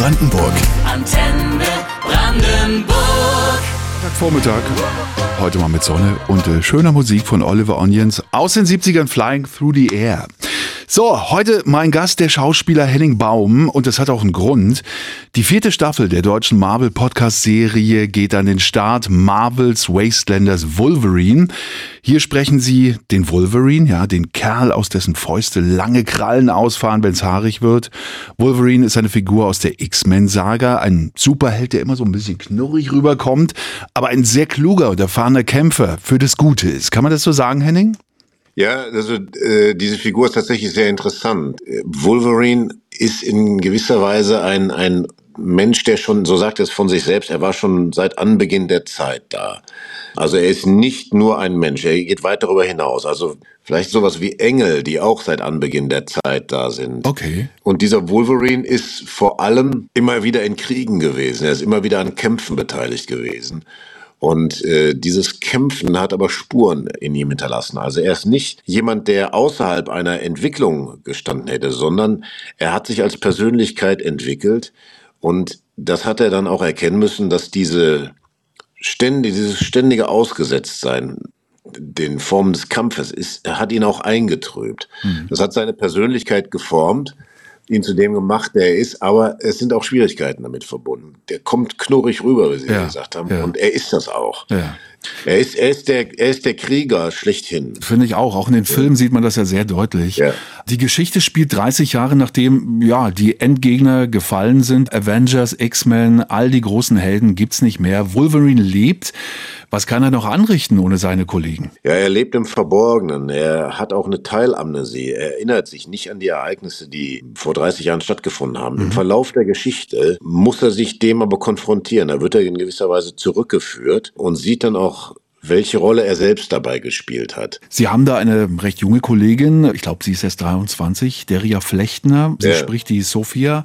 Brandenburg. Antenne Brandenburg. Vormittag, heute mal mit Sonne und äh, schöner Musik von Oliver Onions aus den 70ern Flying Through the Air. So, heute mein Gast, der Schauspieler Henning Baum. Und das hat auch einen Grund. Die vierte Staffel der deutschen Marvel-Podcast-Serie geht an den Start. Marvels Wastelanders Wolverine. Hier sprechen sie den Wolverine, ja, den Kerl, aus dessen Fäuste lange Krallen ausfahren, wenn's haarig wird. Wolverine ist eine Figur aus der X-Men-Saga. Ein Superheld, der immer so ein bisschen knurrig rüberkommt. Aber ein sehr kluger und erfahrener Kämpfer für das Gute ist. Kann man das so sagen, Henning? Ja, also äh, diese Figur ist tatsächlich sehr interessant. Wolverine ist in gewisser Weise ein, ein Mensch, der schon, so sagt er es von sich selbst, er war schon seit Anbeginn der Zeit da. Also er ist nicht nur ein Mensch, er geht weit darüber hinaus. Also vielleicht sowas wie Engel, die auch seit Anbeginn der Zeit da sind. Okay. Und dieser Wolverine ist vor allem immer wieder in Kriegen gewesen. Er ist immer wieder an Kämpfen beteiligt gewesen. Und äh, dieses Kämpfen hat aber Spuren in ihm hinterlassen. Also er ist nicht jemand, der außerhalb einer Entwicklung gestanden hätte, sondern er hat sich als Persönlichkeit entwickelt. Und das hat er dann auch erkennen müssen, dass diese ständige, dieses ständige Ausgesetztsein den Formen des Kampfes ist, hat ihn auch eingetrübt. Mhm. Das hat seine Persönlichkeit geformt ihn zu dem gemacht, der er ist, aber es sind auch Schwierigkeiten damit verbunden. Der kommt knurrig rüber, wie Sie ja, gesagt haben, ja. und er ist das auch. Ja. Er ist, er ist der, er ist der Krieger schlechthin. Finde ich auch. Auch in den Filmen sieht man das ja sehr deutlich. Ja. Die Geschichte spielt 30 Jahre nachdem, ja, die Endgegner gefallen sind. Avengers, X-Men, all die großen Helden gibt's nicht mehr. Wolverine lebt. Was kann er noch anrichten ohne seine Kollegen? Ja, er lebt im Verborgenen. Er hat auch eine Teilamnesie. Er erinnert sich nicht an die Ereignisse, die vor 30 Jahren stattgefunden haben. Mhm. Im Verlauf der Geschichte muss er sich dem aber konfrontieren. Da wird er in gewisser Weise zurückgeführt und sieht dann auch welche Rolle er selbst dabei gespielt hat. Sie haben da eine recht junge Kollegin, ich glaube, sie ist erst 23, Deria Flechtner, sie ja. spricht die Sophia.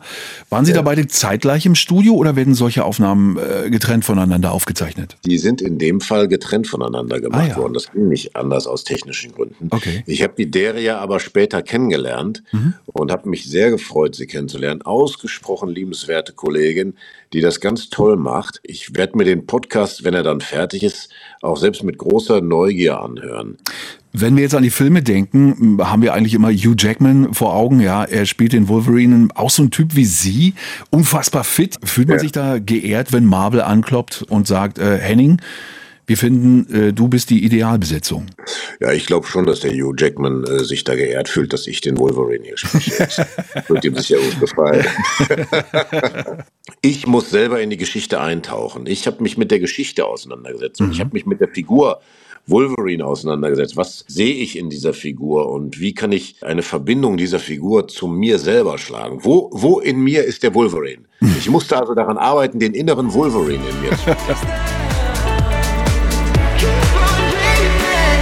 Waren Sie ja. da beide zeitgleich im Studio oder werden solche Aufnahmen äh, getrennt voneinander aufgezeichnet? Die sind in dem Fall getrennt voneinander gemacht ah, ja. worden. Das ging nicht anders aus technischen Gründen. Okay. Ich habe die Deria aber später kennengelernt mhm. und habe mich sehr gefreut, sie kennenzulernen. Ausgesprochen liebenswerte Kollegin, die das ganz toll macht. Ich werde mir den Podcast, wenn er dann fertig ist, auch selbst mit großer Neugier anhören. Wenn wir jetzt an die Filme denken, haben wir eigentlich immer Hugh Jackman vor Augen. Ja, er spielt den Wolverine, auch so ein Typ wie Sie, unfassbar fit. Fühlt man ja. sich da geehrt, wenn Marvel ankloppt und sagt, äh, Henning, wir finden, äh, du bist die Idealbesetzung. Ja, ich glaube schon, dass der Hugh Jackman äh, sich da geehrt fühlt, dass ich den Wolverine hier spreche. wird ihm sicher gut gefallen. ich muss selber in die Geschichte eintauchen. Ich habe mich mit der Geschichte auseinandergesetzt mhm. ich habe mich mit der Figur Wolverine auseinandergesetzt. Was sehe ich in dieser Figur und wie kann ich eine Verbindung dieser Figur zu mir selber schlagen? Wo, wo in mir ist der Wolverine? Ich musste also daran arbeiten, den inneren Wolverine in mir zu finden.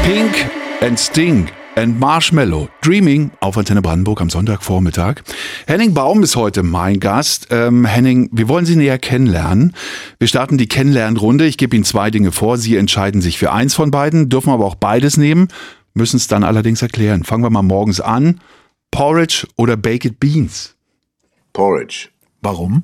Pink and Sting and Marshmallow. Dreaming auf Antenne Brandenburg am Sonntagvormittag. Henning Baum ist heute mein Gast. Ähm, Henning, wir wollen Sie näher kennenlernen. Wir starten die Kennenlernrunde. Ich gebe Ihnen zwei Dinge vor. Sie entscheiden sich für eins von beiden, dürfen aber auch beides nehmen, müssen es dann allerdings erklären. Fangen wir mal morgens an. Porridge oder Baked Beans? Porridge. Warum?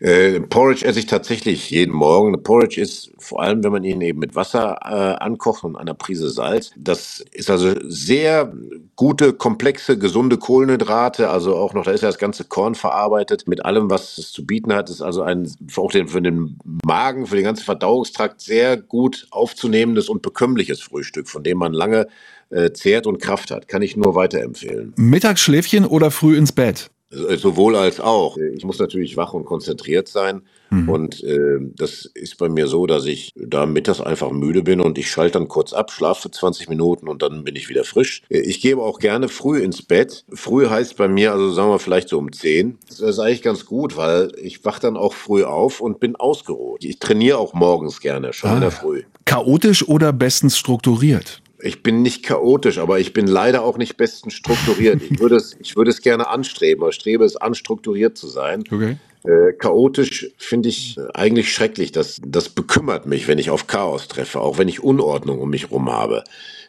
Äh, Porridge esse ich tatsächlich jeden Morgen. Porridge ist vor allem, wenn man ihn eben mit Wasser äh, ankocht und einer Prise Salz. Das ist also sehr gute, komplexe, gesunde Kohlenhydrate. Also auch noch, da ist ja das ganze Korn verarbeitet mit allem, was es zu bieten hat. Ist also ein auch den, für den Magen, für den ganzen Verdauungstrakt sehr gut aufzunehmendes und bekömmliches Frühstück, von dem man lange äh, zehrt und Kraft hat. Kann ich nur weiterempfehlen. Mittagsschläfchen oder früh ins Bett? Sowohl als auch. Ich muss natürlich wach und konzentriert sein. Mhm. Und äh, das ist bei mir so, dass ich da mittags einfach müde bin und ich schalte dann kurz ab, schlafe für 20 Minuten und dann bin ich wieder frisch. Ich gehe auch gerne früh ins Bett. Früh heißt bei mir, also sagen wir vielleicht so um 10. Das ist eigentlich ganz gut, weil ich wach dann auch früh auf und bin ausgeruht. Ich trainiere auch morgens gerne, schon ah. in der Früh. Chaotisch oder bestens strukturiert? Ich bin nicht chaotisch, aber ich bin leider auch nicht bestens strukturiert. Ich würde es, ich würde es gerne anstreben, aber strebe es an, strukturiert zu sein. Okay. Äh, chaotisch finde ich eigentlich schrecklich. Das, das bekümmert mich, wenn ich auf Chaos treffe, auch wenn ich Unordnung um mich herum habe.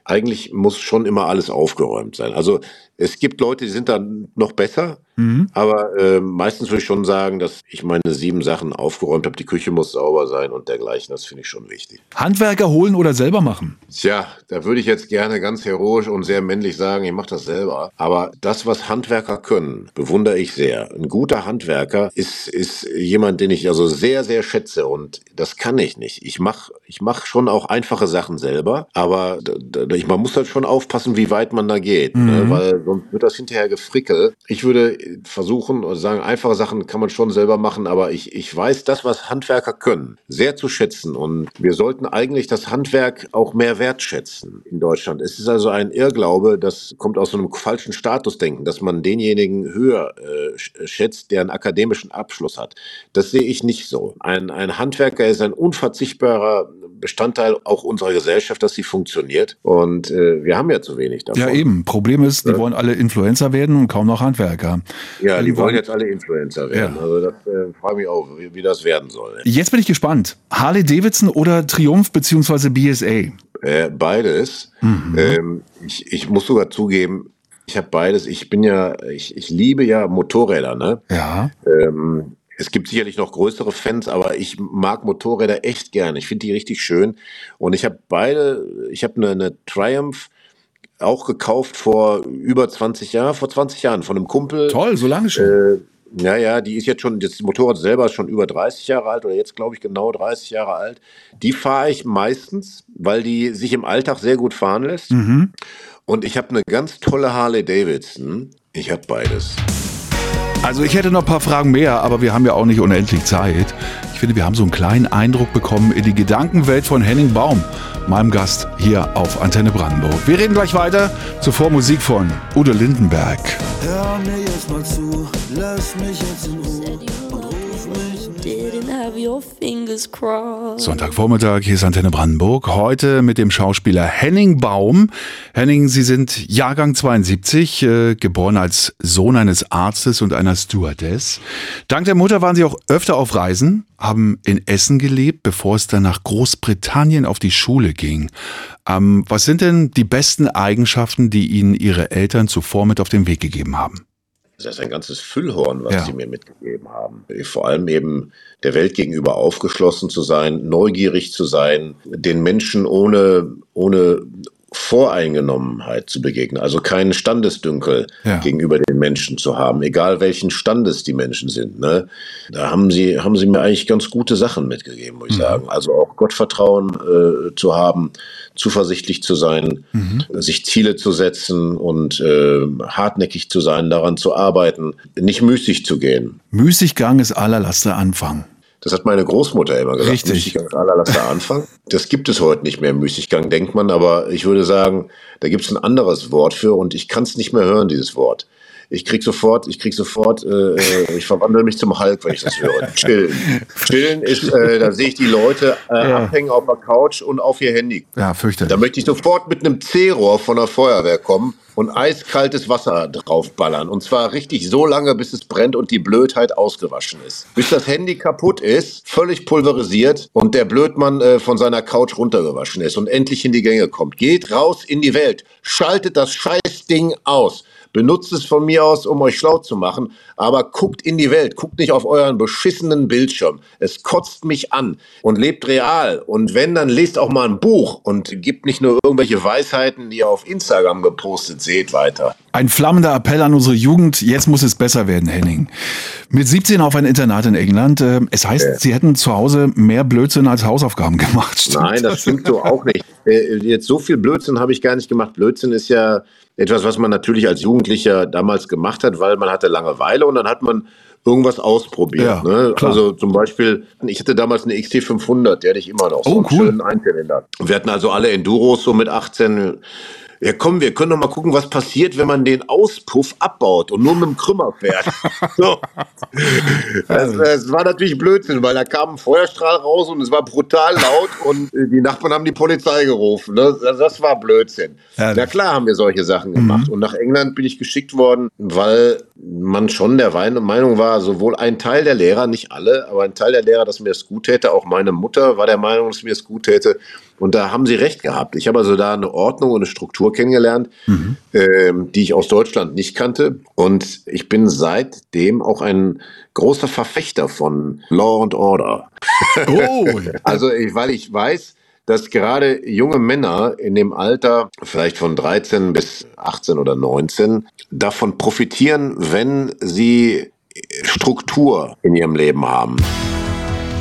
Eigentlich muss schon immer alles aufgeräumt sein. Also Es gibt Leute, die sind da noch besser. Aber äh, meistens würde ich schon sagen, dass ich meine sieben Sachen aufgeräumt habe. Die Küche muss sauber sein und dergleichen. Das finde ich schon wichtig. Handwerker holen oder selber machen? Tja, da würde ich jetzt gerne ganz heroisch und sehr männlich sagen, ich mache das selber. Aber das, was Handwerker können, bewundere ich sehr. Ein guter Handwerker ist, ist jemand, den ich also sehr, sehr schätze. Und das kann ich nicht. Ich mache ich mach schon auch einfache Sachen selber. Aber da, da, ich, man muss halt schon aufpassen, wie weit man da geht. Ne? Weil sonst wird das hinterher gefrickelt. Ich würde versuchen oder sagen, einfache Sachen kann man schon selber machen. Aber ich, ich weiß das, was Handwerker können, sehr zu schätzen. Und wir sollten eigentlich das Handwerk auch mehr wertschätzen in Deutschland. Es ist also ein Irrglaube, das kommt aus so einem falschen Statusdenken, dass man denjenigen höher äh, sch- schätzt, der einen akademischen Abschluss hat. Das sehe ich nicht so. Ein, ein Handwerker ist ein unverzichtbarer Bestandteil auch unserer Gesellschaft, dass sie funktioniert. Und äh, wir haben ja zu wenig davon. Ja, eben. Problem ist, die wollen alle Influencer werden und kaum noch Handwerker. Ja, die Irgendwann- wollen jetzt alle Influencer werden. Ja. Also das äh, frage mich auch, wie, wie das werden soll. Jetzt bin ich gespannt. Harley Davidson oder Triumph beziehungsweise BSA? Äh, beides. Mhm. Ähm, ich, ich muss sogar zugeben, ich habe beides. Ich bin ja, ich, ich liebe ja Motorräder, ne? Ja. Ähm, es gibt sicherlich noch größere Fans, aber ich mag Motorräder echt gerne. Ich finde die richtig schön. Und ich habe beide, ich habe eine, eine Triumph auch gekauft vor über 20 Jahren, vor 20 Jahren von einem Kumpel. Toll, so lange schon. Äh, ja, ja, die ist jetzt schon, das Motorrad selber ist schon über 30 Jahre alt oder jetzt glaube ich genau 30 Jahre alt. Die fahre ich meistens, weil die sich im Alltag sehr gut fahren lässt. Mhm. Und ich habe eine ganz tolle Harley Davidson. Ich habe beides. Also ich hätte noch ein paar Fragen mehr, aber wir haben ja auch nicht unendlich Zeit. Ich finde, wir haben so einen kleinen Eindruck bekommen in die Gedankenwelt von Henning Baum, meinem Gast hier auf Antenne Brandenburg. Wir reden gleich weiter. Zuvor Musik von Udo Lindenberg. Hör mir jetzt mal zu, lass mich jetzt in Ruhe Sonntagvormittag, hier ist Antenne Brandenburg. Heute mit dem Schauspieler Henning Baum. Henning, Sie sind Jahrgang 72, äh, geboren als Sohn eines Arztes und einer Stewardess. Dank der Mutter waren Sie auch öfter auf Reisen, haben in Essen gelebt, bevor es dann nach Großbritannien auf die Schule ging. Ähm, was sind denn die besten Eigenschaften, die Ihnen Ihre Eltern zuvor mit auf den Weg gegeben haben? Das ist ein ganzes Füllhorn, was Ja. sie mir mitgegeben haben. Vor allem eben der Welt gegenüber aufgeschlossen zu sein, neugierig zu sein, den Menschen ohne, ohne Voreingenommenheit zu begegnen. Also keinen Standesdünkel Ja. gegenüber den Menschen zu haben, egal welchen Standes die Menschen sind. Ne? Da haben sie, haben sie mir eigentlich ganz gute Sachen mitgegeben, muss ich sagen. Also auch Gottvertrauen äh, zu haben, zuversichtlich zu sein, sich Ziele zu setzen und äh, hartnäckig zu sein, daran zu arbeiten, nicht müßig zu gehen. Müßiggang ist allerlaster Anfang. Das hat meine Großmutter immer gesagt. Richtig. Müßiggang ist Anfang. Das gibt es heute nicht mehr, Müßiggang, denkt man, aber ich würde sagen, da gibt es ein anderes Wort für und ich kann es nicht mehr hören, dieses Wort. Ich krieg sofort, ich krieg sofort, äh, äh, ich verwandle mich zum Hulk, wenn ich das höre. Chillen. Chillen ist, äh, da sehe ich die Leute äh, abhängen auf der Couch und auf ihr Handy. Ja, fürchterlich. Da möchte ich sofort mit einem C-Rohr von der Feuerwehr kommen und eiskaltes Wasser draufballern. Und zwar richtig so lange, bis es brennt und die Blödheit ausgewaschen ist. Bis das Handy kaputt ist, völlig pulverisiert und der Blödmann äh, von seiner Couch runtergewaschen ist und endlich in die Gänge kommt. Geht raus in die Welt, schaltet das Scheißding aus. Benutzt es von mir aus, um euch schlau zu machen, aber guckt in die Welt, guckt nicht auf euren beschissenen Bildschirm. Es kotzt mich an und lebt real. Und wenn, dann lest auch mal ein Buch und gebt nicht nur irgendwelche Weisheiten, die ihr auf Instagram gepostet seht, weiter. Ein flammender Appell an unsere Jugend. Jetzt muss es besser werden, Henning. Mit 17 auf ein Internat in England. Äh, Es heißt, Sie hätten zu Hause mehr Blödsinn als Hausaufgaben gemacht. Stimmt Nein, das stimmt so auch nicht. Äh, Jetzt so viel Blödsinn habe ich gar nicht gemacht. Blödsinn ist ja etwas, was man natürlich als Jugendlicher damals gemacht hat, weil man hatte Langeweile und dann hat man irgendwas ausprobiert. Ja, ne? Also zum Beispiel, ich hatte damals eine XT500, die hatte ich immer noch. So Oh, einen cool. schönen Einzylinder. Wir hatten also alle Enduros so mit 18. Ja, komm, wir können doch mal gucken, was passiert, wenn man den Auspuff abbaut und nur mit dem Krümmer fährt. so. das, das war natürlich Blödsinn, weil da kam ein Feuerstrahl raus und es war brutal laut und äh, die Nachbarn haben die Polizei gerufen. Ne? Das, das war Blödsinn. Ja, Na klar haben wir solche Sachen gemacht. Und nach England bin ich geschickt worden, weil man schon der Meinung war, sowohl ein Teil der Lehrer, nicht alle, aber ein Teil der Lehrer, dass mir es gut täte, auch meine Mutter war der Meinung, dass mir es gut täte. Und da haben sie recht gehabt. Ich habe also da eine Ordnung und eine Struktur kennengelernt, ähm, die ich aus Deutschland nicht kannte. Und ich bin seitdem auch ein großer Verfechter von Law and Order. Oh, Also, ich, weil ich weiß, dass gerade junge Männer in dem Alter, vielleicht von 13 bis 18 oder 19, davon profitieren, wenn sie Struktur in ihrem Leben haben.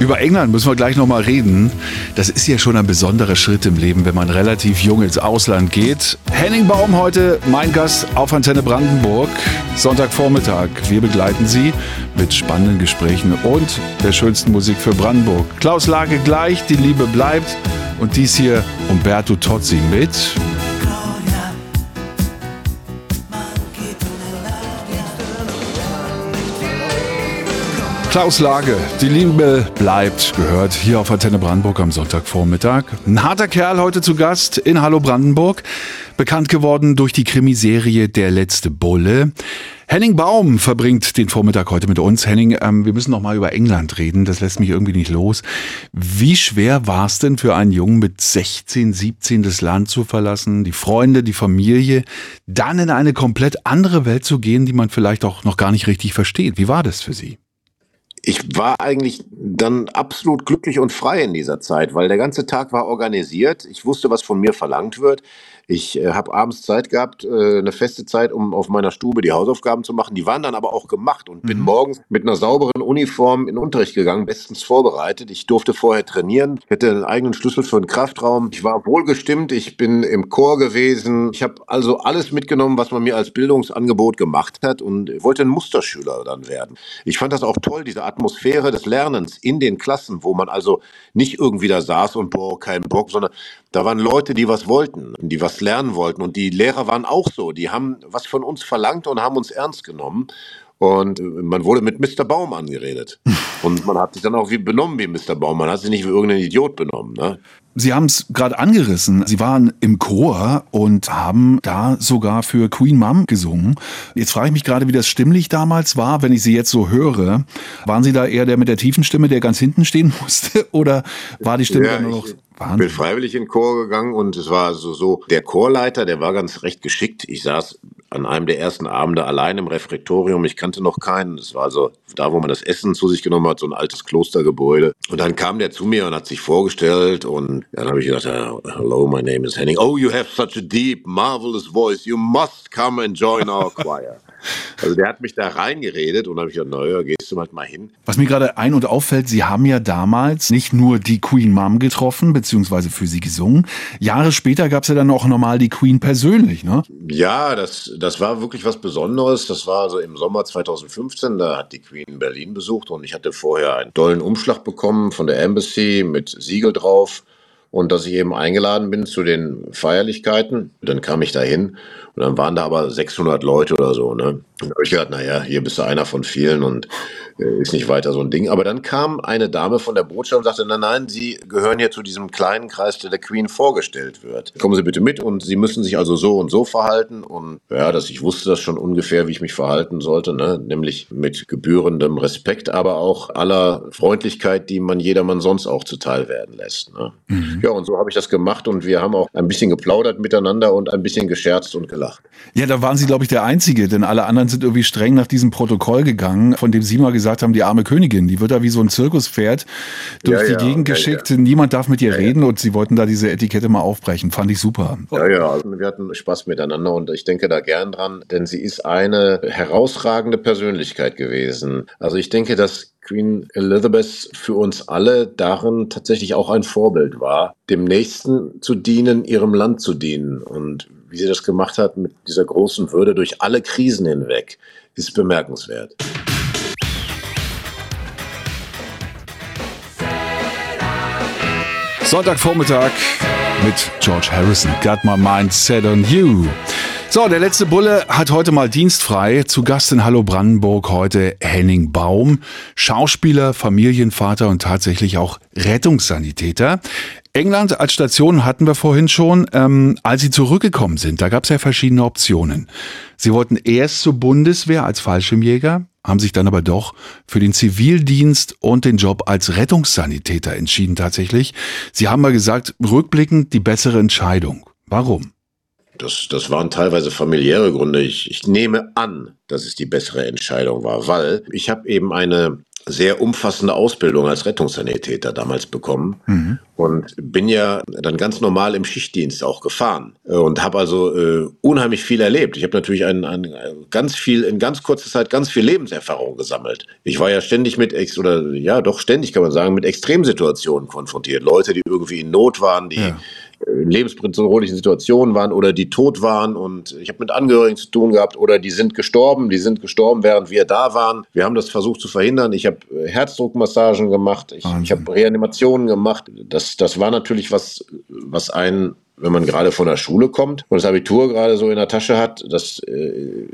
Über England müssen wir gleich nochmal reden. Das ist ja schon ein besonderer Schritt im Leben, wenn man relativ jung ins Ausland geht. Henning Baum heute, mein Gast auf Antenne Brandenburg. Sonntagvormittag. Wir begleiten Sie mit spannenden Gesprächen und der schönsten Musik für Brandenburg. Klaus Lage gleich, die Liebe bleibt. Und dies hier Umberto Tozzi mit Klaus Lage, die Liebe bleibt, gehört hier auf Antenne Brandenburg am Sonntagvormittag. Ein harter Kerl heute zu Gast in Hallo Brandenburg, bekannt geworden durch die Krimiserie Der letzte Bulle. Henning Baum verbringt den Vormittag heute mit uns. Henning, ähm, wir müssen noch mal über England reden, das lässt mich irgendwie nicht los. Wie schwer war es denn für einen Jungen mit 16, 17 das Land zu verlassen, die Freunde, die Familie, dann in eine komplett andere Welt zu gehen, die man vielleicht auch noch gar nicht richtig versteht? Wie war das für Sie? Ich war eigentlich dann absolut glücklich und frei in dieser Zeit, weil der ganze Tag war organisiert. Ich wusste, was von mir verlangt wird. Ich äh, habe abends Zeit gehabt, äh, eine feste Zeit, um auf meiner Stube die Hausaufgaben zu machen. Die waren dann aber auch gemacht und bin morgens mit einer sauberen Uniform in den Unterricht gegangen, bestens vorbereitet. Ich durfte vorher trainieren, hätte einen eigenen Schlüssel für den Kraftraum. Ich war wohlgestimmt, ich bin im Chor gewesen. Ich habe also alles mitgenommen, was man mir als Bildungsangebot gemacht hat und wollte ein Musterschüler dann werden. Ich fand das auch toll, diese Atmosphäre des Lernens in den Klassen, wo man also nicht irgendwie da saß und boah, kein Bock, sondern da waren Leute, die was wollten, die was lernen wollten. Und die Lehrer waren auch so. Die haben was von uns verlangt und haben uns ernst genommen. Und äh, man wurde mit Mr. Baum angeredet. Und man hat sich dann auch wie benommen wie Mr. Baum. Man hat sich nicht wie irgendein Idiot benommen. Ne? Sie haben es gerade angerissen. Sie waren im Chor und haben da sogar für Queen Mom gesungen. Jetzt frage ich mich gerade, wie das stimmlich damals war, wenn ich Sie jetzt so höre. Waren Sie da eher der mit der tiefen Stimme, der ganz hinten stehen musste? Oder war die Stimme Ja, dann nur noch ich bin Wahnsinn? freiwillig in den Chor gegangen und es war so, so, der Chorleiter, der war ganz recht geschickt. Ich saß an einem der ersten Abende allein im Refektorium. Ich kannte noch keinen. Es war so da, wo man das Essen zu sich genommen hat, so ein altes Klostergebäude. Und dann kam der zu mir und hat sich vorgestellt und dann habe ich gedacht, "Ah, hello, my name is Henning. Oh, you have such a deep, marvelous voice. You must come and join our choir. Also der hat mich da reingeredet und dann habe ich gedacht, naja, gehst du halt mal hin. Was mir gerade ein- und auffällt, Sie haben ja damals nicht nur die Queen Mom getroffen, beziehungsweise für sie gesungen. Jahre später gab es ja dann auch nochmal die Queen persönlich, ne? Ja, das, das war wirklich was Besonderes. Das war also im Sommer 2015, da hat die Queen Berlin besucht und ich hatte vorher einen tollen Umschlag bekommen von der Embassy mit Siegel drauf und dass ich eben eingeladen bin zu den Feierlichkeiten. Dann kam ich da hin und dann waren da aber 600 Leute oder so. Ne? Und da habe ich gedacht, naja, hier bist du einer von vielen und ist nicht weiter so ein Ding. Aber dann kam eine Dame von der Botschaft und sagte, nein, nein, Sie gehören hier zu diesem kleinen Kreis, der der Queen vorgestellt wird. Kommen Sie bitte mit und Sie müssen sich also so und so verhalten. Und ja, dass ich wusste das schon ungefähr, wie ich mich verhalten sollte, ne? nämlich mit gebührendem Respekt, aber auch aller Freundlichkeit, die man jedermann sonst auch zuteil werden lässt. Ne? Ja, und so habe ich das gemacht und wir haben auch ein bisschen geplaudert miteinander und ein bisschen gescherzt und gelacht. Ja, da waren Sie, glaube ich, der Einzige, denn alle anderen sind irgendwie streng nach diesem Protokoll gegangen, von dem Sie mal gesagt haben, die arme Königin, die wird da wie so ein Zirkuspferd durch Ja, die Gegend geschickt. Niemand darf mit ihr reden und Sie wollten da diese Etikette mal aufbrechen. Fand ich super. Ja, ja, also wir hatten Spaß miteinander und ich denke da gern dran, denn sie ist eine herausragende Persönlichkeit gewesen. Also ich denke, dass Queen Elizabeth für uns alle darin tatsächlich auch ein Vorbild war, dem Nächsten zu dienen, ihrem Land zu dienen. Und wie sie das gemacht hat mit dieser großen Würde durch alle Krisen hinweg, ist bemerkenswert. Sonntagvormittag mit George Harrison. Got my mind set on you. So, der letzte Bulle hat heute mal dienstfrei. Zu Gast in Hallo Brandenburg heute Henning Baum, Schauspieler, Familienvater und tatsächlich auch Rettungssanitäter. England als Station hatten wir vorhin schon. Ähm, als Sie zurückgekommen sind, da gab es ja verschiedene Optionen. Sie wollten erst zur Bundeswehr als Fallschirmjäger, haben sich dann aber doch für den Zivildienst und den Job als Rettungssanitäter entschieden tatsächlich. Sie haben mal gesagt, rückblickend die bessere Entscheidung. Warum? Das, das waren teilweise familiäre Gründe. Ich, ich nehme an, dass es die bessere Entscheidung war, weil ich habe eben eine sehr umfassende Ausbildung als Rettungssanitäter damals bekommen mhm. und bin ja dann ganz normal im Schichtdienst auch gefahren äh, und habe also äh, unheimlich viel erlebt. Ich habe natürlich ein, ein, ganz viel in ganz kurzer Zeit ganz viel Lebenserfahrung gesammelt. Ich war ja ständig mit ex oder ja doch ständig kann man sagen mit Extremsituationen konfrontiert. Leute, die irgendwie in Not waren, die ja lebensbedrohlichen Situationen waren oder die tot waren und ich habe mit Angehörigen zu tun gehabt oder die sind gestorben, die sind gestorben, während wir da waren. Wir haben das versucht zu verhindern. Ich habe äh, Herzdruckmassagen gemacht, ich, ich habe Reanimationen gemacht. Das, das war natürlich was, was einen wenn man gerade von der Schule kommt und das Abitur gerade so in der Tasche hat, das äh,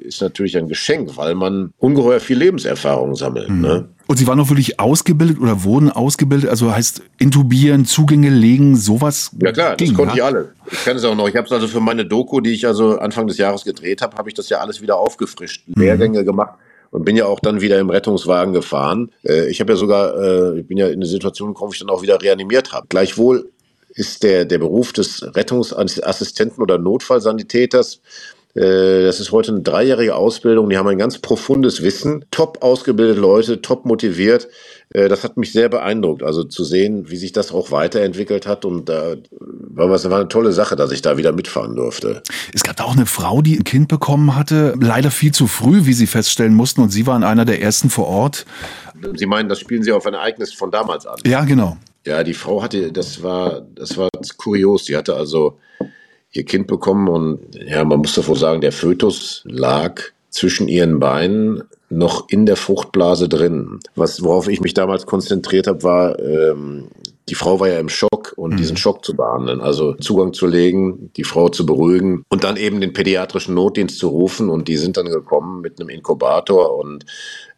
ist natürlich ein Geschenk, weil man ungeheuer viel Lebenserfahrung sammelt. Mhm. Ne? Und Sie waren auch wirklich ausgebildet oder wurden ausgebildet? Also heißt intubieren, Zugänge legen, sowas? Ja klar, ging, das konnte ja? ich alle. Ich kann es auch noch. Ich habe es also für meine Doku, die ich also Anfang des Jahres gedreht habe, habe ich das ja alles wieder aufgefrischt, mhm. Lehrgänge gemacht und bin ja auch dann wieder im Rettungswagen gefahren. Äh, ich habe ja sogar, äh, ich bin ja in eine Situation gekommen, wo ich dann auch wieder reanimiert habe. Gleichwohl ist der, der Beruf des Rettungsassistenten oder Notfallsanitäters äh, das ist heute eine dreijährige Ausbildung. Die haben ein ganz profundes Wissen, top ausgebildete Leute, top motiviert. Äh, das hat mich sehr beeindruckt. Also zu sehen, wie sich das auch weiterentwickelt hat. Und da war was, war eine tolle Sache, dass ich da wieder mitfahren durfte. Es gab da auch eine Frau, die ein Kind bekommen hatte, leider viel zu früh, wie Sie feststellen mussten. Und Sie waren einer der ersten vor Ort. Sie meinen, das spielen Sie auf ein Ereignis von damals an? Ja, genau. Ja, die Frau hatte, das war, das war kurios. Die hatte also ihr Kind bekommen und ja, man muss davor sagen, der Fötus lag zwischen ihren Beinen noch in der Fruchtblase drin. Was, worauf ich mich damals konzentriert habe, war, ähm, die Frau war ja im Schock und mhm. diesen Schock zu behandeln, also Zugang zu legen, die Frau zu beruhigen und dann eben den pädiatrischen Notdienst zu rufen und die sind dann gekommen mit einem Inkubator und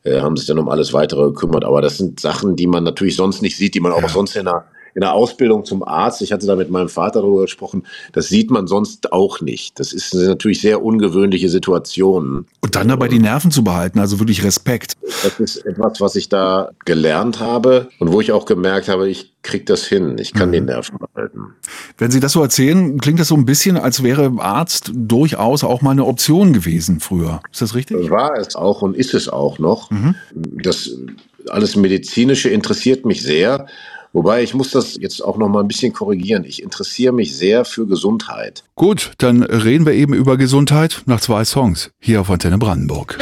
äh, haben sich dann um alles weitere gekümmert. Aber das sind Sachen, die man natürlich sonst nicht sieht, die man auch ja. sonst in der in der Ausbildung zum Arzt, ich hatte da mit meinem Vater darüber gesprochen, das sieht man sonst auch nicht. Das ist natürlich sehr ungewöhnliche Situationen. Und dann dabei die Nerven zu behalten, also wirklich Respekt. Das ist etwas, was ich da gelernt habe und wo ich auch gemerkt habe, ich kriege das hin, ich kann mhm. die Nerven behalten. Wenn Sie das so erzählen, klingt das so ein bisschen, als wäre Arzt durchaus auch mal eine Option gewesen früher. Ist das richtig? War es auch und ist es auch noch. Mhm. Das alles Medizinische interessiert mich sehr. Wobei ich muss das jetzt auch noch mal ein bisschen korrigieren. Ich interessiere mich sehr für Gesundheit. Gut, dann reden wir eben über Gesundheit nach zwei Songs hier auf Antenne Brandenburg.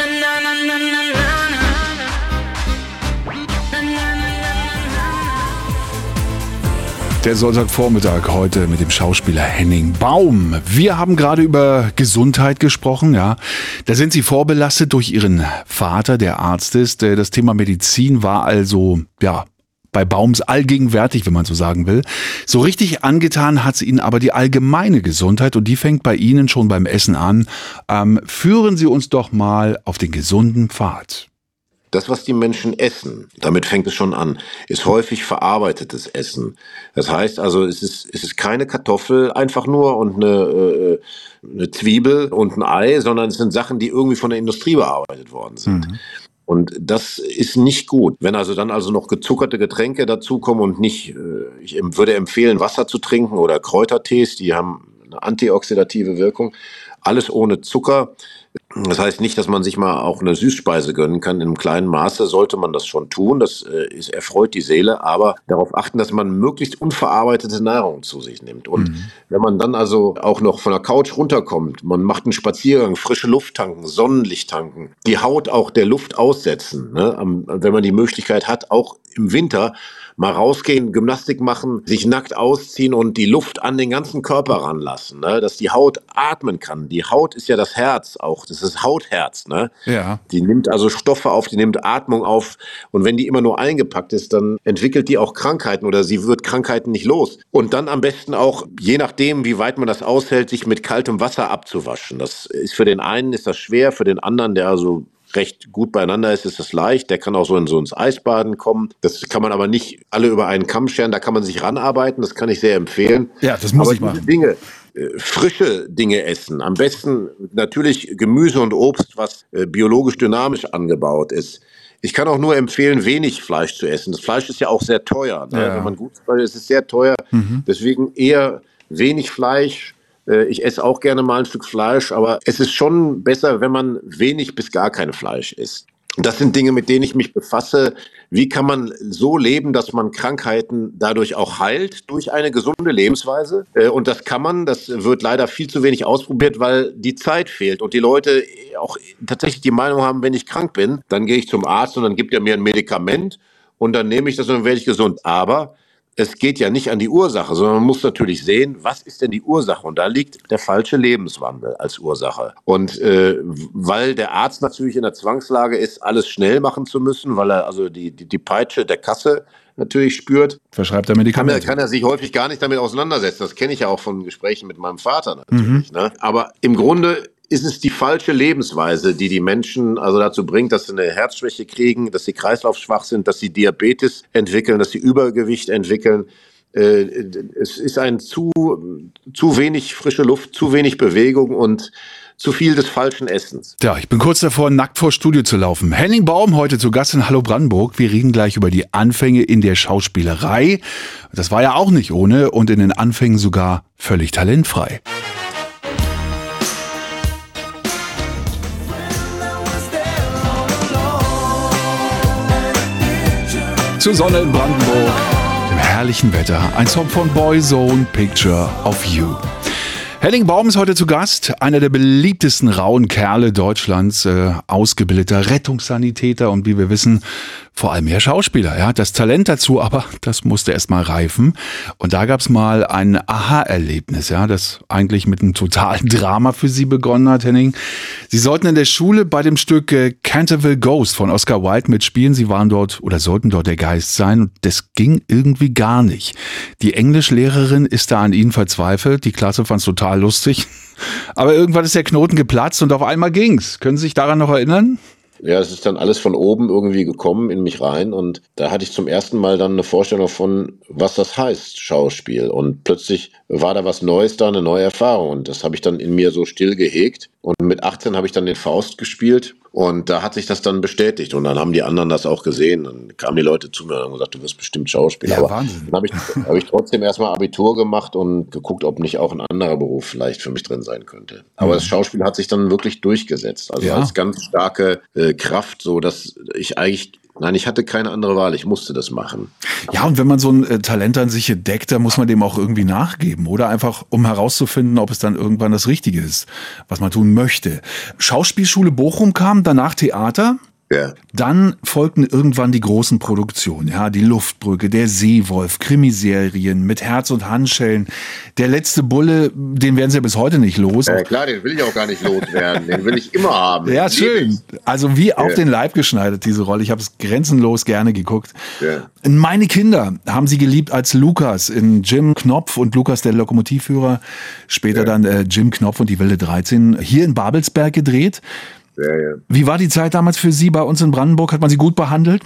Der Sonntagvormittag heute mit dem Schauspieler Henning Baum. Wir haben gerade über Gesundheit gesprochen, ja. Da sind Sie vorbelastet durch Ihren Vater, der Arzt ist. Das Thema Medizin war also, ja, bei Baums allgegenwärtig, wenn man so sagen will. So richtig angetan hat es Ihnen aber die allgemeine Gesundheit und die fängt bei Ihnen schon beim Essen an. Ähm, führen Sie uns doch mal auf den gesunden Pfad. Das, was die Menschen essen, damit fängt es schon an, ist häufig verarbeitetes Essen. Das heißt also, es ist, es ist keine Kartoffel einfach nur und eine, äh, eine Zwiebel und ein Ei, sondern es sind Sachen, die irgendwie von der Industrie bearbeitet worden sind. Mhm. Und das ist nicht gut. Wenn also dann also noch gezuckerte Getränke dazukommen und nicht, äh, ich würde empfehlen, Wasser zu trinken oder Kräutertees, die haben eine antioxidative Wirkung. Alles ohne Zucker. Das heißt nicht, dass man sich mal auch eine Süßspeise gönnen kann. In einem kleinen Maße sollte man das schon tun. Das äh, ist, erfreut die Seele, aber darauf achten, dass man möglichst unverarbeitete Nahrung zu sich nimmt. Und mhm. wenn man dann also auch noch von der Couch runterkommt, man macht einen Spaziergang, frische Luft tanken, Sonnenlicht tanken, die Haut auch der Luft aussetzen, ne? wenn man die Möglichkeit hat, auch im Winter mal rausgehen, Gymnastik machen, sich nackt ausziehen und die Luft an den ganzen Körper ranlassen, ne? dass die Haut atmen kann. Die Haut ist ja das Herz auch, das ist Hautherz. Ne? Ja. Die nimmt also Stoffe auf, die nimmt Atmung auf und wenn die immer nur eingepackt ist, dann entwickelt die auch Krankheiten oder sie wird Krankheiten nicht los. Und dann am besten auch, je nachdem, wie weit man das aushält, sich mit kaltem Wasser abzuwaschen. Das ist für den einen ist das schwer, für den anderen, der also recht gut beieinander ist, ist es leicht. Der kann auch so, in, so ins Eisbaden kommen. Das kann man aber nicht alle über einen Kamm scheren. Da kann man sich ranarbeiten. Das kann ich sehr empfehlen. Ja, das muss aber ich machen. Dinge, äh, frische Dinge essen. Am besten natürlich Gemüse und Obst, was äh, biologisch dynamisch angebaut ist. Ich kann auch nur empfehlen, wenig Fleisch zu essen. Das Fleisch ist ja auch sehr teuer. Ne? Ja. Wenn man gut es ist sehr teuer. Deswegen eher wenig Fleisch. Äh, Ich esse auch gerne mal ein Stück Fleisch, aber es ist schon besser, wenn man wenig bis gar kein Fleisch isst. Das sind Dinge, mit denen ich mich befasse. Wie kann man so leben, dass man Krankheiten dadurch auch heilt, durch eine gesunde Lebensweise? Äh, Und das kann man, das wird leider viel zu wenig ausprobiert, weil die Zeit fehlt und die Leute auch tatsächlich die Meinung haben, wenn ich krank bin, dann gehe ich zum Arzt und dann gibt er mir ein Medikament und dann nehme ich das und dann werde ich gesund. Aber es geht ja nicht an die Ursache, sondern man muss natürlich sehen, was ist denn die Ursache? Und da liegt der falsche Lebenswandel als Ursache. Und äh, weil der Arzt natürlich in der Zwangslage ist, alles schnell machen zu müssen, weil er also die, die, die Peitsche der Kasse natürlich spürt, Verschreibt er kann er, Medikamente. kann er sich häufig gar nicht damit auseinandersetzen. Das kenne ich ja auch von Gesprächen mit meinem Vater natürlich. Ne? Aber im Grunde ist es die falsche Lebensweise, die die Menschen also dazu bringt, dass sie eine Herzschwäche kriegen, dass sie kreislaufschwach sind, dass sie Diabetes entwickeln, dass sie Übergewicht entwickeln. Äh, Es ist ein zu, zu wenig frische Luft, zu wenig Bewegung und zu viel des falschen Essens. Ja, ich bin kurz davor, nackt vor Studio zu laufen. Henning Baum heute zu Gast in Hallo Brandenburg. Wir reden gleich über die Anfänge in der Schauspielerei. Das war ja auch nicht ohne und in den Anfängen sogar völlig talentfrei. Zur Sonne in Brandenburg, dem herrlichen Wetter. Ein Song von Boyzone, Picture of You. Henning Baum ist heute zu Gast, einer der beliebtesten rauen Kerle Deutschlands, äh, ausgebildeter Rettungssanitäter und wie wir wissen, vor allem ja Schauspieler. Er hat das Talent dazu, aber das musste erst mal reifen. Und da gab's mal ein Aha-Erlebnis, ja, das eigentlich mit einem totalen Drama für Sie begonnen hat, Henning. Sie sollten in der Schule bei dem Stück äh, Canterville Ghost von Oscar Wilde mitspielen. Sie waren dort oder sollten dort der Geist sein und das ging irgendwie gar nicht. Die Englischlehrerin ist da an Ihnen verzweifelt. Die Klasse fand's total lustig. Aber irgendwann ist der Knoten geplatzt und auf einmal ging's. Können Sie sich daran noch erinnern? Ja, es ist dann alles von oben irgendwie gekommen in mich rein und da hatte ich zum ersten Mal dann eine Vorstellung von, was das heißt, Schauspiel. Und plötzlich war da was Neues da, eine neue Erfahrung und das habe ich dann in mir so still gehegt. Und mit 18 habe ich dann den Faust gespielt und da hat sich das dann bestätigt und dann haben die anderen das auch gesehen. Dann kamen die Leute zu mir und haben gesagt, du wirst bestimmt Schauspieler. Ja, Aber Wahnsinn. Dann habe ich, hab ich trotzdem erstmal Abitur gemacht und geguckt, ob nicht auch ein anderer Beruf vielleicht für mich drin sein könnte. Aber das Schauspiel hat sich dann wirklich durchgesetzt. Also Ja. als ganz starke äh, Kraft, so dass ich eigentlich, nein, ich hatte keine andere Wahl, ich musste das machen. Ja, und wenn man so ein äh, Talent an sich entdeckt, dann muss man dem auch irgendwie nachgeben. Oder einfach, um herauszufinden, ob es dann irgendwann das Richtige ist, was man tun möchte. Schauspielschule Bochum kam, danach Theater. Ja. Dann folgten irgendwann die großen Produktionen, ja, die Luftbrücke, der Seewolf, Krimiserien mit Herz und Handschellen. Der letzte Bulle, den werden sie ja bis heute nicht los. Ja, klar, den will ich auch gar nicht loswerden. Den will ich immer haben. Ja, schön. Also wie auf Ja. den Leib geschneidert, diese Rolle. Ich habe es grenzenlos gerne geguckt. Ja. Meine Kinder haben sie geliebt als Lukas in Jim Knopf und Lukas der Lokomotivführer. Später dann äh, Jim Knopf und die Wilde 13 hier in Babelsberg gedreht. Ja. Wie war die Zeit damals für Sie bei uns in Brandenburg? Hat man Sie gut behandelt?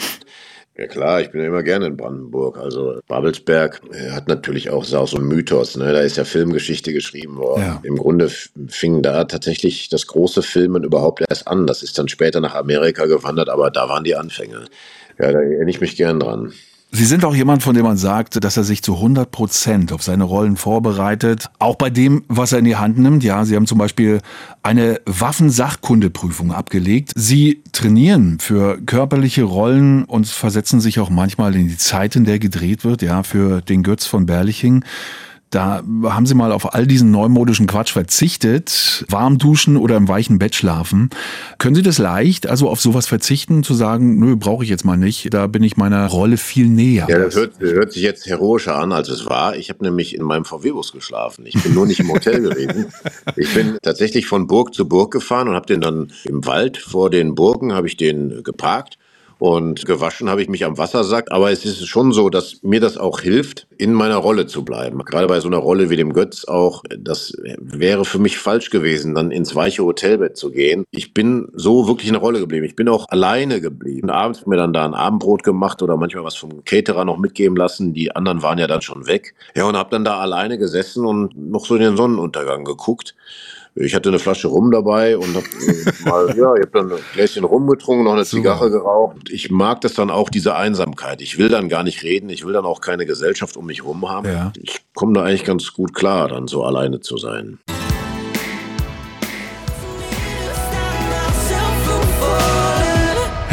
Ja klar, ich bin ja immer gerne in Brandenburg. Also Babelsberg äh, hat natürlich auch, ist auch so ein Mythos, ne? Da ist ja Filmgeschichte geschrieben worden. Ja. Im Grunde fing da tatsächlich das große Filmen überhaupt erst an. Das ist dann später nach Amerika gewandert, aber da waren die Anfänge. Ja, da erinnere ich mich gern dran. Sie sind auch jemand, von dem man sagt, dass er sich zu 100 Prozent auf seine Rollen vorbereitet. Auch bei dem, was er in die Hand nimmt. Ja, Sie haben zum Beispiel eine Waffensachkundeprüfung abgelegt. Sie trainieren für körperliche Rollen und versetzen sich auch manchmal in die Zeit, in der gedreht wird. Ja, für den Götz von Berliching. Da haben sie mal auf all diesen neumodischen Quatsch verzichtet. Warm duschen oder im weichen Bett schlafen. Können Sie das leicht, also auf sowas verzichten, zu sagen, nö, brauche ich jetzt mal nicht. Da bin ich meiner Rolle viel näher. Ja, das hört, hört sich jetzt heroischer an, als es war. Ich habe nämlich in meinem VW-Bus geschlafen. Ich bin nur nicht im Hotel gewesen. Ich bin tatsächlich von Burg zu Burg gefahren und habe den dann im Wald vor den Burgen habe ich den geparkt Und gewaschen habe ich mich am Wassersack. Aber es ist schon so, dass mir das auch hilft, in meiner Rolle zu bleiben. Gerade bei so einer Rolle wie dem Götz auch. Das wäre für mich falsch gewesen, dann ins weiche Hotelbett zu gehen. Ich bin so wirklich in der Rolle geblieben. Ich bin auch alleine geblieben. Abends mir dann da ein Abendbrot gemacht oder manchmal was vom Caterer noch mitgeben lassen. Die anderen waren ja dann schon weg. Ja, und habe dann da alleine gesessen und noch so in den Sonnenuntergang geguckt. Ich hatte eine Flasche Rum dabei und hab äh, mal, ja, ich habe dann ein Gläschen Rum getrunken, noch eine Zigarre geraucht. Ich mag das dann auch, diese Einsamkeit. Ich will dann gar nicht reden, ich will dann auch keine Gesellschaft um mich rum haben. Ja. Ich komme da eigentlich ganz gut klar, dann so alleine zu sein.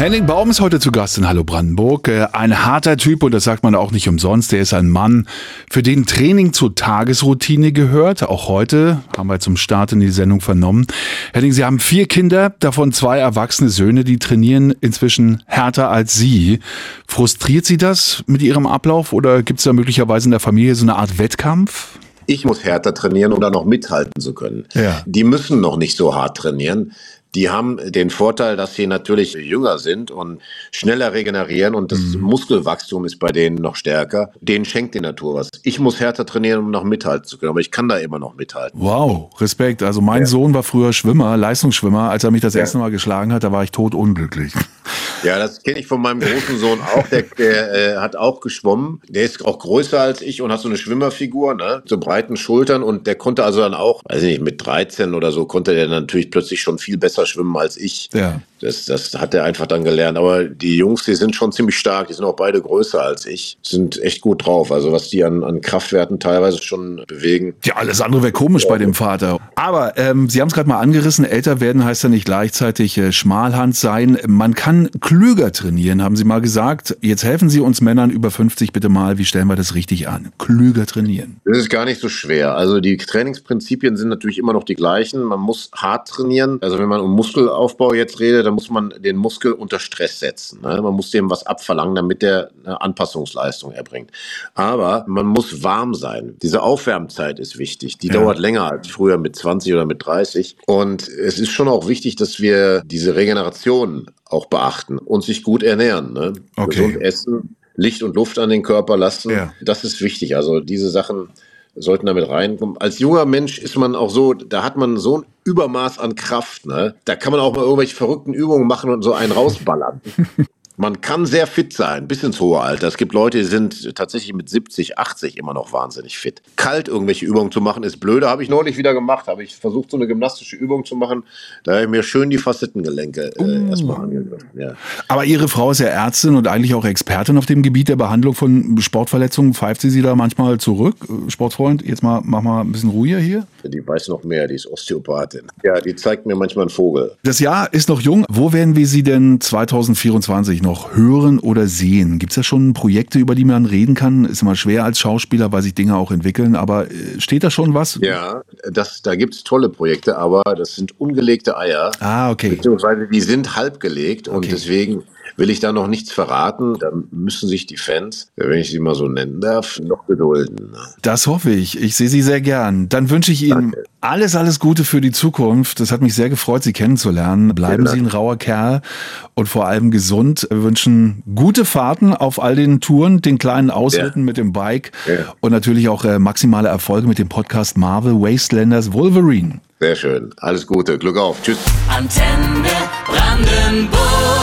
Henning Baum ist heute zu Gast in Hallo Brandenburg. Äh, Ein harter Typ und das sagt man auch nicht umsonst. Der ist ein Mann, für den Training zur Tagesroutine gehört. Auch heute haben wir zum Start in die Sendung vernommen. Henning, Sie haben vier Kinder, davon zwei erwachsene Söhne, die trainieren inzwischen härter als Sie. Frustriert Sie das mit Ihrem Ablauf oder gibt es da möglicherweise in der Familie so eine Art Wettkampf? Ich muss härter trainieren, um da noch mithalten zu können. Ja. Die müssen noch nicht so hart trainieren. Die haben den Vorteil, dass sie natürlich jünger sind und schneller regenerieren und das Muskelwachstum ist bei denen noch stärker. Denen schenkt die Natur was. Ich muss härter trainieren, um noch mithalten zu können, aber ich kann da immer noch mithalten. Wow, Respekt. Also mein Sohn war früher Schwimmer, Leistungsschwimmer. Als er mich das erste Mal geschlagen hat, da war ich tot unglücklich. Ja, das kenne ich von meinem großen Sohn auch. Der, der äh, hat auch geschwommen. Der ist auch größer als ich und hat so eine Schwimmerfigur, ne? So breiten Schultern und der konnte also dann auch, weiß ich nicht, mit 13 oder so konnte der natürlich plötzlich schon viel besser schwimmen als ich. Ja. Das, das hat er einfach dann gelernt. Aber die Jungs, die sind schon ziemlich stark. Die sind auch beide größer als ich. Sind echt gut drauf. Also was die an, an Kraftwerten teilweise schon bewegen. Ja, alles andere wäre komisch bei dem Vater. Aber ähm, Sie haben es gerade mal angerissen, älter werden heißt ja nicht gleichzeitig äh, Schmalhand sein. Man kann klüger trainieren, haben Sie mal gesagt. Jetzt helfen Sie uns Männern über 50 bitte mal, wie stellen wir das richtig an? Klüger trainieren. Das ist gar nicht so schwer. Also die Trainingsprinzipien sind natürlich immer noch die gleichen. Man muss hart trainieren. Also wenn man um Muskelaufbau jetzt redet, dann muss man den Muskel unter Stress setzen. Ne? Man muss dem was abverlangen, damit der eine Anpassungsleistung erbringt. Aber man muss warm sein. Diese Aufwärmzeit ist wichtig. Die Ja. dauert länger als früher mit 20 oder mit 30. Und es ist schon auch wichtig, dass wir diese Regeneration auch beachten und sich gut ernähren. Ne? Okay. Gesund essen, Licht und Luft an den Körper lassen. Ja. Das ist wichtig. Also diese Sachen sollten damit reinkommen. Als junger Mensch ist man auch so, da hat man so ein Übermaß an Kraft. Ne? Da kann man auch mal irgendwelche verrückten Übungen machen und so einen rausballern. Man kann sehr fit sein, bis ins hohe Alter. Es gibt Leute, die sind tatsächlich mit 70, 80 immer noch wahnsinnig fit. Kalt irgendwelche Übungen zu machen, ist blöde. Habe ich neulich wieder gemacht. Habe ich versucht, so eine gymnastische Übung zu machen. Da habe ich mir schön die Facettengelenke äh, erstmal angegriffen. Ja. Aber Ihre Frau ist ja Ärztin und eigentlich auch Expertin auf dem Gebiet der Behandlung von Sportverletzungen. Pfeift sie sie da manchmal zurück? Äh, Sportfreund, jetzt mal, mach mal ein bisschen ruhiger hier. Die weiß noch mehr, die ist Osteopathin. Ja, die zeigt mir manchmal einen Vogel. Das Jahr ist noch jung. Wo werden wir Sie denn 2024 noch hören oder sehen? Gibt es da schon Projekte, über die man reden kann? Ist immer schwer als Schauspieler, weil sich Dinge auch entwickeln. Aber äh, steht da schon was? Ja, das, da gibt es tolle Projekte, aber das sind ungelegte Eier. Ah, okay. Beziehungsweise die sind halb gelegt und Okay. deswegen will ich da noch nichts verraten. Da müssen sich die Fans, wenn ich sie mal so nennen darf, noch gedulden. Das hoffe ich. Ich sehe Sie sehr gern. Dann wünsche ich Ihnen Danke. alles, alles Gute für die Zukunft. Das hat mich sehr gefreut, Sie kennenzulernen. Bleiben Sie ein rauer Kerl und vor allem gesund. Wir wünschen gute Fahrten auf all den Touren, den kleinen Ausritten Ja. mit dem Bike Ja. und natürlich auch äh, maximale Erfolge mit dem Podcast Marvel Wastelanders Wolverine. Sehr schön. Alles Gute. Glück auf. Tschüss. Antenne Brandenburg.